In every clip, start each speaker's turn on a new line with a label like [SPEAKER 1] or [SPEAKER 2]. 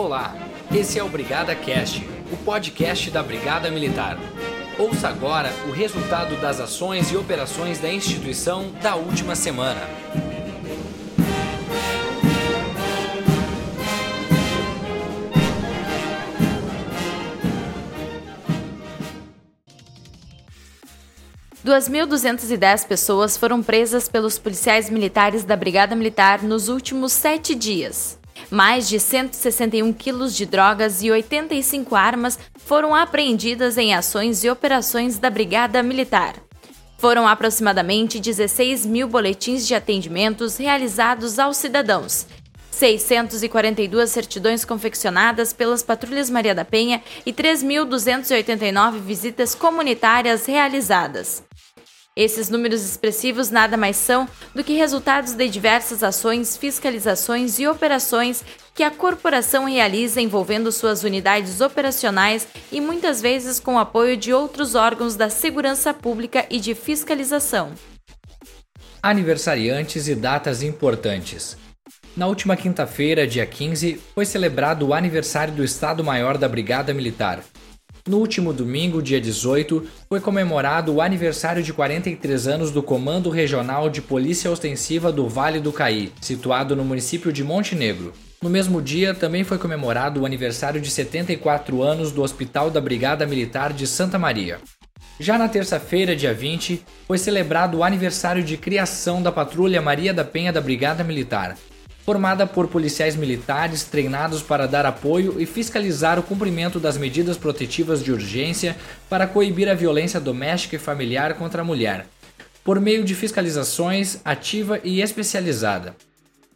[SPEAKER 1] Olá, esse é o Brigada Cast, o podcast da Brigada Militar. Ouça agora o resultado das ações e operações da instituição da última semana.
[SPEAKER 2] Duas mil duzentos e dez pessoas foram presas pelos policiais militares da Brigada Militar nos últimos sete dias. Mais de 161 quilos de drogas e 85 armas foram apreendidas em ações e operações da Brigada Militar. Foram aproximadamente 16 mil boletins de atendimentos realizados aos cidadãos, 642 certidões confeccionadas pelas patrulhas Maria da Penha e 3.289 visitas comunitárias realizadas. Esses números expressivos nada mais são do que resultados de diversas ações, fiscalizações e operações que a corporação realiza envolvendo suas unidades operacionais e muitas vezes com o apoio de outros órgãos da segurança pública e de fiscalização.
[SPEAKER 1] Aniversariantes e datas importantes. Na última quinta-feira, dia 15, foi celebrado o aniversário do Estado-Maior da Brigada Militar, no último domingo, dia 18, foi comemorado o aniversário de 43 anos do Comando Regional de Polícia Ostensiva do Vale do Caí, situado no município de Montenegro. No mesmo dia, também foi comemorado o aniversário de 74 anos do Hospital da Brigada Militar de Santa Maria. Já na terça-feira, dia 20, foi celebrado o aniversário de criação da Patrulha Maria da Penha da Brigada Militar, formada por policiais militares treinados para dar apoio e fiscalizar o cumprimento das medidas protetivas de urgência para coibir a violência doméstica e familiar contra a mulher, por meio de fiscalizações ativa e especializada.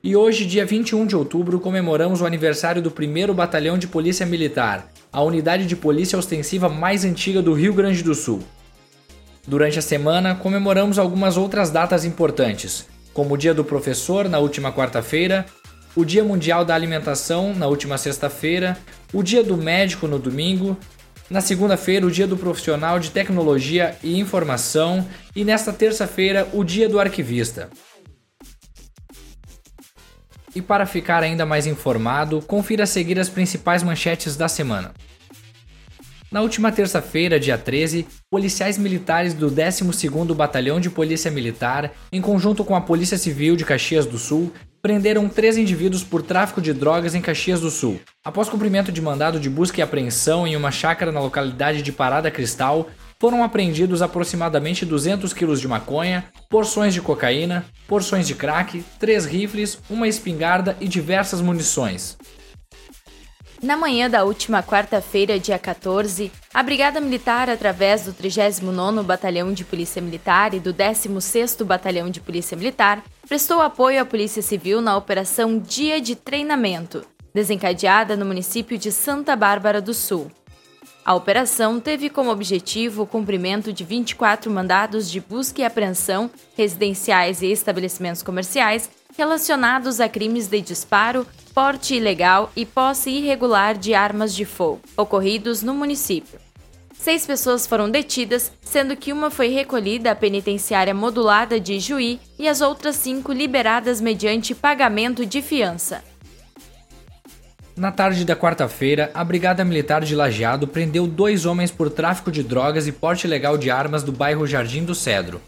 [SPEAKER 1] E hoje, dia 21 de outubro, comemoramos o aniversário do 1 Batalhão de Polícia Militar, a unidade de polícia ostensiva mais antiga do Rio Grande do Sul. Durante a semana, comemoramos algumas outras datas importantes, como o Dia do Professor na última quarta-feira, o Dia Mundial da Alimentação na última sexta-feira, o Dia do Médico no domingo, na segunda-feira, o Dia do Profissional de Tecnologia e Informação e nesta terça-feira, o Dia do Arquivista. E para ficar ainda mais informado, confira a seguir as principais manchetes da semana. Na última terça-feira, dia 13, policiais militares do 12º Batalhão de Polícia Militar, em conjunto com a Polícia Civil de Caxias do Sul, prenderam três indivíduos por tráfico de drogas em Caxias do Sul. Após cumprimento de mandado de busca e apreensão em uma chácara na localidade de Parada Cristal, foram apreendidos aproximadamente 200 quilos de maconha, porções de cocaína, porções de crack, três rifles, uma espingarda e diversas munições.
[SPEAKER 2] Na manhã da última quarta-feira, dia 14, a Brigada Militar, através do 39º Batalhão de Polícia Militar e do 16º Batalhão de Polícia Militar, prestou apoio à Polícia Civil na Operação Dia de Treinamento, desencadeada no município de Santa Bárbara do Sul. A operação teve como objetivo o cumprimento de 24 mandados de busca e apreensão residenciais e estabelecimentos comerciais relacionados a crimes de disparo, porte ilegal e posse irregular de armas de fogo, ocorridos no município. Seis pessoas foram detidas, sendo que uma foi recolhida à penitenciária modulada de Juí e as outras cinco liberadas mediante pagamento de fiança.
[SPEAKER 1] Na tarde da quarta-feira, a Brigada Militar de Lajeado prendeu dois homens por tráfico de drogas e porte ilegal de armas do bairro Jardim do Cedro.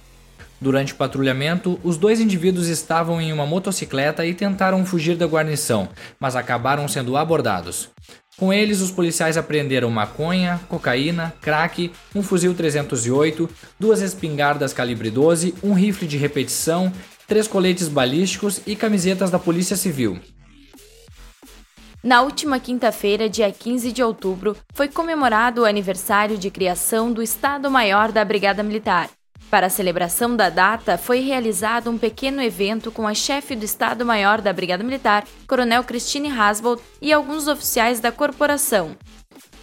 [SPEAKER 1] Durante o patrulhamento, os dois indivíduos estavam em uma motocicleta e tentaram fugir da guarnição, mas acabaram sendo abordados. Com eles, os policiais apreenderam maconha, cocaína, crack, um fuzil 308, duas espingardas calibre 12, um rifle de repetição, três coletes balísticos e camisetas da Polícia Civil.
[SPEAKER 2] Na última quinta-feira, dia 15 de outubro, foi comemorado o aniversário de criação do Estado-Maior da Brigada Militar, para a celebração da data, foi realizado um pequeno evento com a chefe do Estado-Maior da Brigada Militar, Coronel Christine Hasbold, e alguns oficiais da corporação.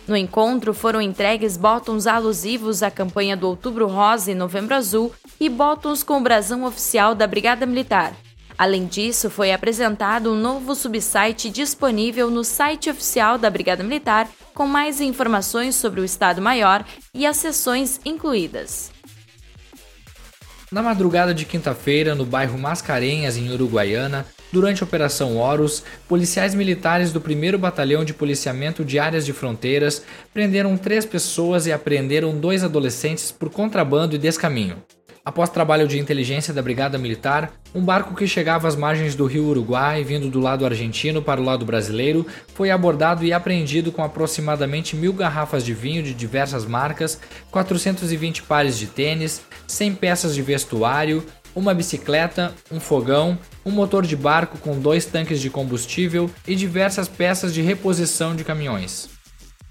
[SPEAKER 2] No encontro foram entregues botões alusivos à campanha do Outubro Rosa e Novembro Azul e botões com o brasão oficial da Brigada Militar. Além disso, foi apresentado um novo subsite disponível no site oficial da Brigada Militar com mais informações sobre o Estado-Maior e as sessões incluídas.
[SPEAKER 1] Na madrugada de quinta-feira, no bairro Mascarenhas, em Uruguaiana, Durante a Operação Horus, policiais militares do 1 Batalhão de Policiamento de Áreas de Fronteiras prenderam três pessoas e apreenderam dois adolescentes por contrabando e descaminho. Após trabalho de inteligência da Brigada Militar, um barco que chegava às margens do rio Uruguai, vindo do lado argentino para o lado brasileiro, foi abordado e apreendido com aproximadamente mil garrafas de vinho de diversas marcas, 420 pares de tênis, 100 peças de vestuário, uma bicicleta, um fogão, um motor de barco com dois tanques de combustível e diversas peças de reposição de caminhões.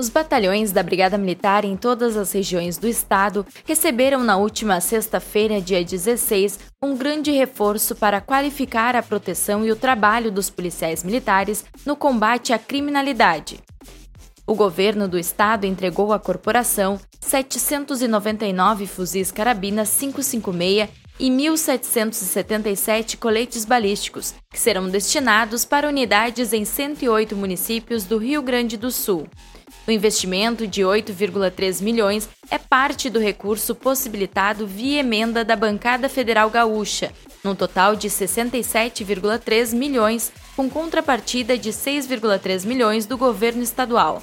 [SPEAKER 2] Os batalhões da Brigada Militar em todas as regiões do estado receberam na última sexta-feira, dia 16, um grande reforço para qualificar a proteção e o trabalho dos policiais militares no combate à criminalidade. O governo do estado entregou à corporação 799 fuzis carabina 556 e 1.777 coletes balísticos, que serão destinados para unidades em 108 municípios do Rio Grande do Sul. O investimento de 8,3 milhões é parte do recurso possibilitado via emenda da bancada federal gaúcha, num total de 67,3 milhões, com contrapartida de 6,3 milhões do governo estadual.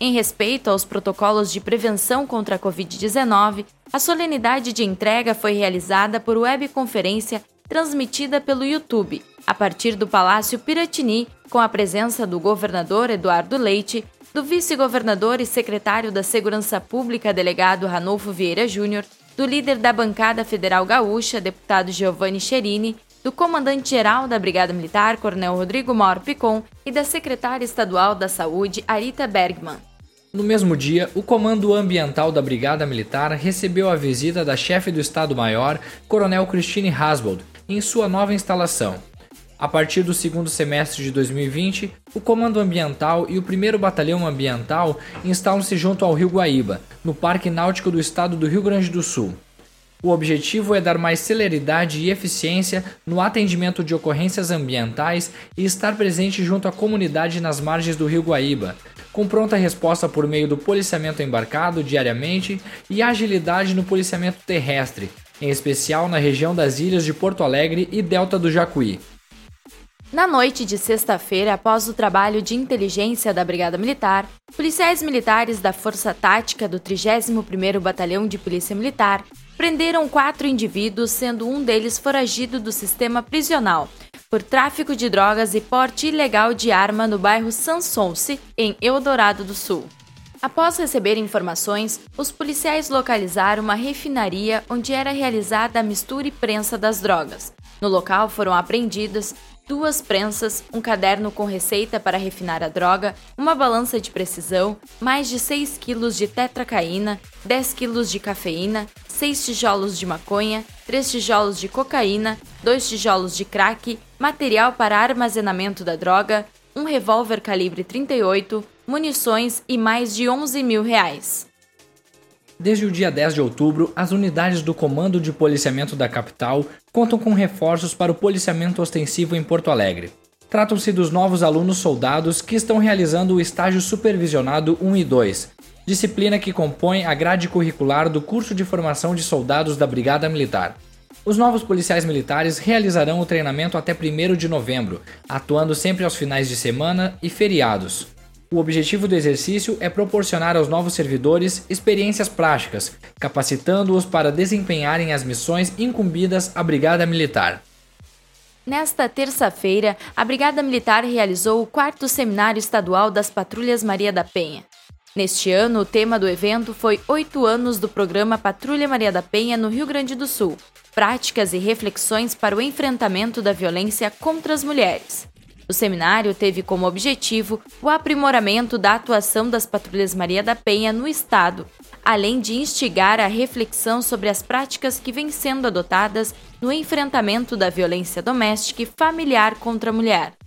[SPEAKER 2] Em respeito aos protocolos de prevenção contra a Covid-19, a solenidade de entrega foi realizada por webconferência transmitida pelo YouTube, a partir do Palácio Piratini, com a presença do governador Eduardo Leite, do vice-governador e secretário da Segurança Pública, delegado Ranolfo Vieira Júnior, do líder da bancada federal gaúcha, deputado Giovanni Cherini, do comandante-geral da Brigada Militar, Coronel Rodrigo Mauro Picon, e da secretária estadual da Saúde, Arita Bergman.
[SPEAKER 1] No mesmo dia, o Comando Ambiental da Brigada Militar recebeu a visita da chefe do Estado-Maior, Coronel Christine Hasbold, em sua nova instalação. A partir do segundo semestre de 2020, o Comando Ambiental e o 1 Batalhão Ambiental instalam-se junto ao Rio Guaíba, no Parque Náutico do Estado do Rio Grande do Sul. O objetivo é dar mais celeridade e eficiência no atendimento de ocorrências ambientais e estar presente junto à comunidade nas margens do Rio Guaíba, com pronta resposta por meio do policiamento embarcado diariamente e agilidade no policiamento terrestre, em especial na região das ilhas de Porto Alegre e Delta do Jacuí.
[SPEAKER 2] Na noite de sexta-feira, após o trabalho de inteligência da Brigada Militar, policiais militares da Força Tática do 31º Batalhão de Polícia Militar prenderam quatro indivíduos, sendo um deles foragido do sistema prisional, por tráfico de drogas e porte ilegal de arma no bairro Sansonce, em Eldorado do Sul. Após receber informações, os policiais localizaram uma refinaria onde era realizada a mistura e prensa das drogas. No local foram apreendidas duas prensas, um caderno com receita para refinar a droga, uma balança de precisão, mais de 6 quilos de tetracaína, 10 quilos de cafeína, 6 tijolos de maconha, 3 tijolos de cocaína, 2 tijolos de crack, material para armazenamento da droga, um revólver calibre 38, munições e mais de 11 mil reais.
[SPEAKER 1] Desde o dia 10 de outubro, as unidades do Comando de Policiamento da capital contam com reforços para o policiamento ostensivo em Porto Alegre. Tratam-se dos novos alunos soldados que estão realizando o estágio supervisionado 1 e 2, disciplina que compõe a grade curricular do curso de formação de soldados da Brigada Militar. Os novos policiais militares realizarão o treinamento até 1 de novembro, atuando sempre aos finais de semana e feriados. O objetivo do exercício é proporcionar aos novos servidores experiências práticas, capacitando-os para desempenharem as missões incumbidas à Brigada Militar.
[SPEAKER 2] Nesta terça-feira, a Brigada Militar realizou o quarto Seminário Estadual das Patrulhas Maria da Penha. Neste ano, o tema do evento foi Oito anos do programa Patrulha Maria da Penha no Rio Grande do Sul práticas e reflexões para o enfrentamento da violência contra as mulheres. O seminário teve como objetivo o aprimoramento da atuação das patrulhas Maria da Penha no Estado, além de instigar a reflexão sobre as práticas que vêm sendo adotadas no enfrentamento da violência doméstica e familiar contra a mulher.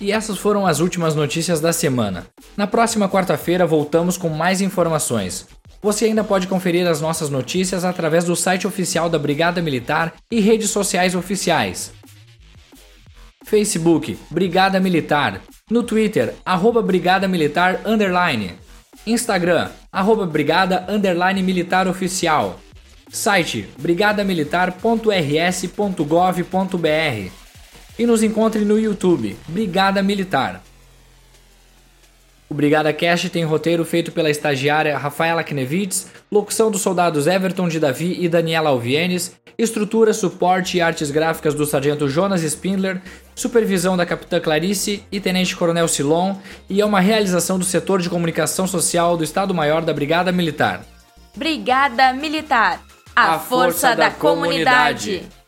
[SPEAKER 1] E essas foram as últimas notícias da semana. Na próxima quarta-feira voltamos com mais informações. Você ainda pode conferir as nossas notícias através do site oficial da Brigada Militar e redes sociais oficiais. Facebook, Brigada Militar. No Twitter, arroba Brigada Militar Underline. Instagram, arroba Brigada Underline Militar Oficial. Site, brigadamilitar.rs.gov.br. e nos encontre no YouTube, Brigada Militar. O Brigada Cash tem roteiro feito pela estagiária Rafaela Knevitz, locução dos soldados Everton de Davi e Daniela Alvienes, estrutura, suporte e artes gráficas do sargento Jonas Spindler, supervisão da capitã Clarice e tenente coronel Silon, e é uma realização do setor de comunicação social do Estado-Maior da Brigada Militar.
[SPEAKER 2] Brigada Militar, a, a força, força, da, da comunidade. comunidade.